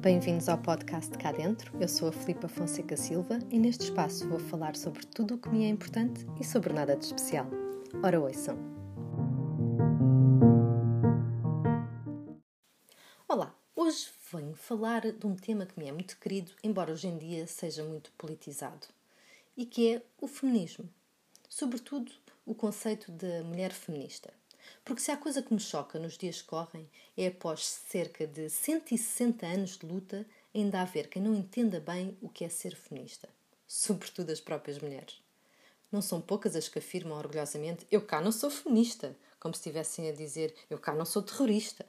Bem-vindos ao podcast Cá Dentro. Eu sou a Filipa Fonseca Silva e neste espaço vou falar sobre tudo o que me é importante e sobre nada de especial. Ora, ouçam! Olá, hoje venho falar de um tema que me é muito querido, embora hoje em dia seja muito politizado, e que é o feminismo. Sobretudo o conceito de mulher feminista. Porque se há coisa que me choca nos dias que correm é após cerca de 160 anos de luta ainda haver quem não entenda bem o que é ser feminista. Sobretudo as próprias mulheres. Não são poucas as que afirmam orgulhosamente eu cá não sou feminista, como se estivessem a dizer eu cá não sou terrorista.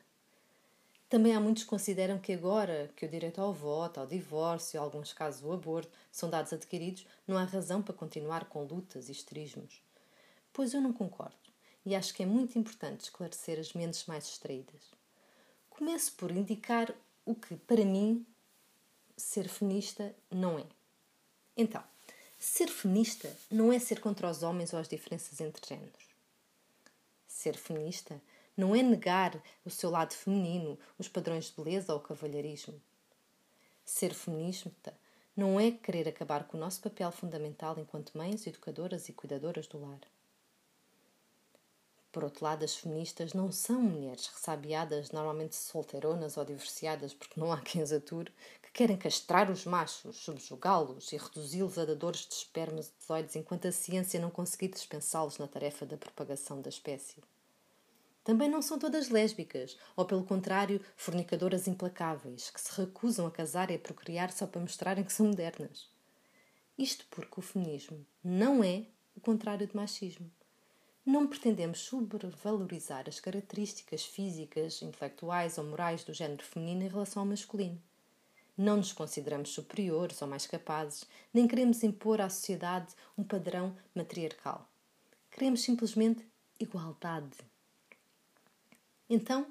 Também há muitos que consideram que agora que o direito ao voto, ao divórcio em alguns casos, o aborto são dados adquiridos, não há razão para continuar com lutas e esterismos. Pois eu não concordo e acho que é muito importante esclarecer as mentes mais distraídas. Começo por indicar o que, para mim, ser feminista não é. Então, ser feminista não é ser contra os homens ou as diferenças entre géneros. Ser feminista não é negar o seu lado feminino, os padrões de beleza ou o cavalheirismo. Ser feminista não é querer acabar com o nosso papel fundamental enquanto mães, educadoras e cuidadoras do lar. Por outro lado, as feministas não são mulheres ressabiadas, normalmente solteironas ou divorciadas, porque não há quem as ature, que querem castrar os machos, subjugá-los e reduzi-los a dadores de espermatozoides enquanto a ciência não conseguir dispensá-los na tarefa da propagação da espécie. Também não são todas lésbicas, ou pelo contrário, fornicadoras implacáveis, que se recusam a casar e a procriar só para mostrarem que são modernas. Isto porque o feminismo não é o contrário de machismo não pretendemos sobrevalorizar as características físicas, intelectuais ou morais do género feminino em relação ao masculino. Não nos consideramos superiores ou mais capazes, nem queremos impor à sociedade um padrão matriarcal. Queremos simplesmente igualdade. Então,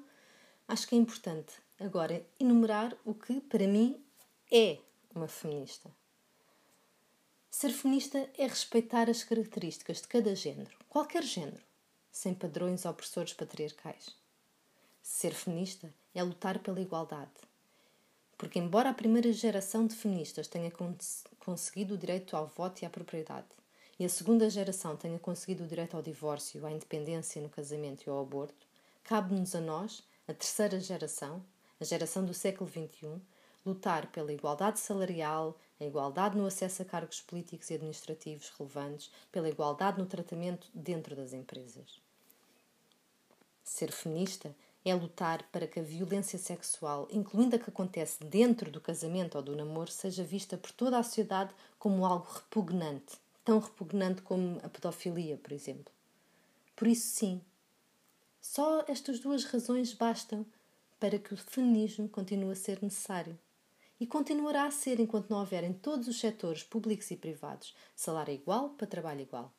acho que é importante agora enumerar o que, para mim, é uma feminista. Ser feminista é respeitar as características de cada género, qualquer género, sem padrões opressores patriarcais. Ser feminista é lutar pela igualdade. Porque, embora a primeira geração de feministas tenha cons conseguido o direito ao voto e à propriedade, e a segunda geração tenha conseguido o direito ao divórcio, à independência no casamento e ao aborto, cabe-nos a nós, a terceira geração, a geração do século XXI, lutar pela igualdade salarial, a igualdade no acesso a cargos políticos e administrativos relevantes, pela igualdade no tratamento dentro das empresas. Ser feminista é lutar para que a violência sexual, incluindo a que acontece dentro do casamento ou do namoro, seja vista por toda a sociedade como algo repugnante, tão repugnante como a pedofilia, por exemplo. Por isso, sim, só estas duas razões bastam para que o feminismo continue a ser necessário e continuará a ser enquanto não houver em todos os setores públicos e privados salário igual para trabalho igual.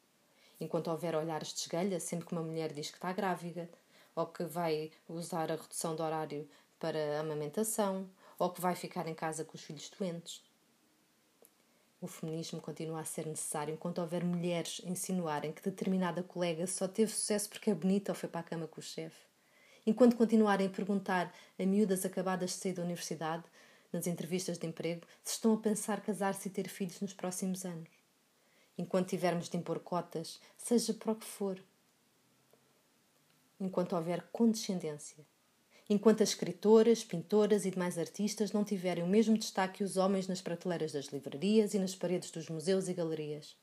Enquanto houver olhares de esgalha sempre que uma mulher diz que está grávida, ou que vai usar a redução de horário para amamentação, ou que vai ficar em casa com os filhos doentes. O feminismo continua a ser necessário enquanto houver mulheres insinuarem que determinada colega só teve sucesso porque é bonita ou foi para a cama com o chefe. Enquanto continuarem a perguntar a miúdas acabadas de sair da universidade nas entrevistas de emprego se estão a pensar casar-se e ter filhos nos próximos anos. Enquanto tivermos de impor cotas, seja para o que for. Enquanto houver condescendência. Enquanto as escritoras, pintoras e demais artistas não tiverem o mesmo destaque que os homens nas prateleiras das livrarias e nas paredes dos museus e galerias.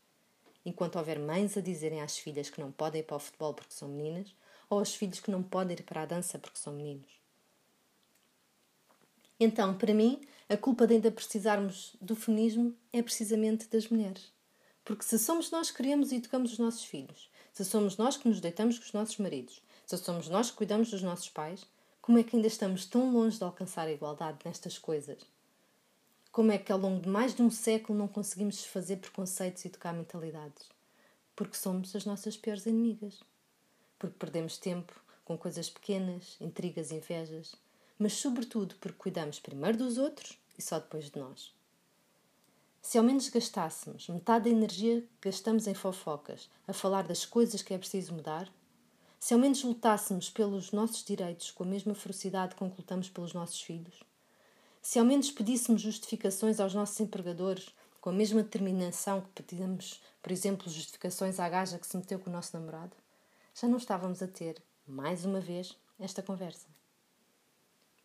Enquanto houver mães a dizerem às filhas que não podem ir para o futebol porque são meninas, ou aos filhos que não podem ir para a dança porque são meninos. Então, para mim, a culpa de ainda precisarmos do feminismo é precisamente das mulheres. Porque se somos nós que criamos e educamos os nossos filhos, se somos nós que nos deitamos com os nossos maridos, se somos nós que cuidamos dos nossos pais, como é que ainda estamos tão longe de alcançar a igualdade nestas coisas? Como é que ao longo de mais de um século não conseguimos desfazer preconceitos e educar mentalidades? Porque somos as nossas piores inimigas. Porque perdemos tempo com coisas pequenas, intrigas e invejas mas sobretudo porque cuidamos primeiro dos outros e só depois de nós. Se ao menos gastássemos metade da energia que gastamos em fofocas a falar das coisas que é preciso mudar, se ao menos lutássemos pelos nossos direitos com a mesma ferocidade com que lutamos pelos nossos filhos, Se ao menos pedíssemos justificações aos nossos empregadores com a mesma determinação que pedíamos, por exemplo, justificações à gaja que se meteu com o nosso namorado, já não estávamos a ter, mais uma vez, esta conversa.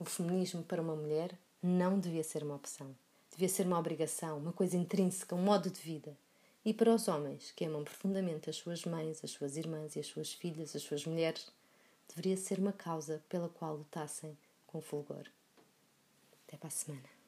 O feminismo para uma mulher não devia ser uma opção. Devia ser uma obrigação, uma coisa intrínseca, um modo de vida. E para os homens que amam profundamente as suas mães, as suas irmãs e as suas filhas, as suas mulheres, deveria ser uma causa pela qual lutassem com fulgor. Até para a semana.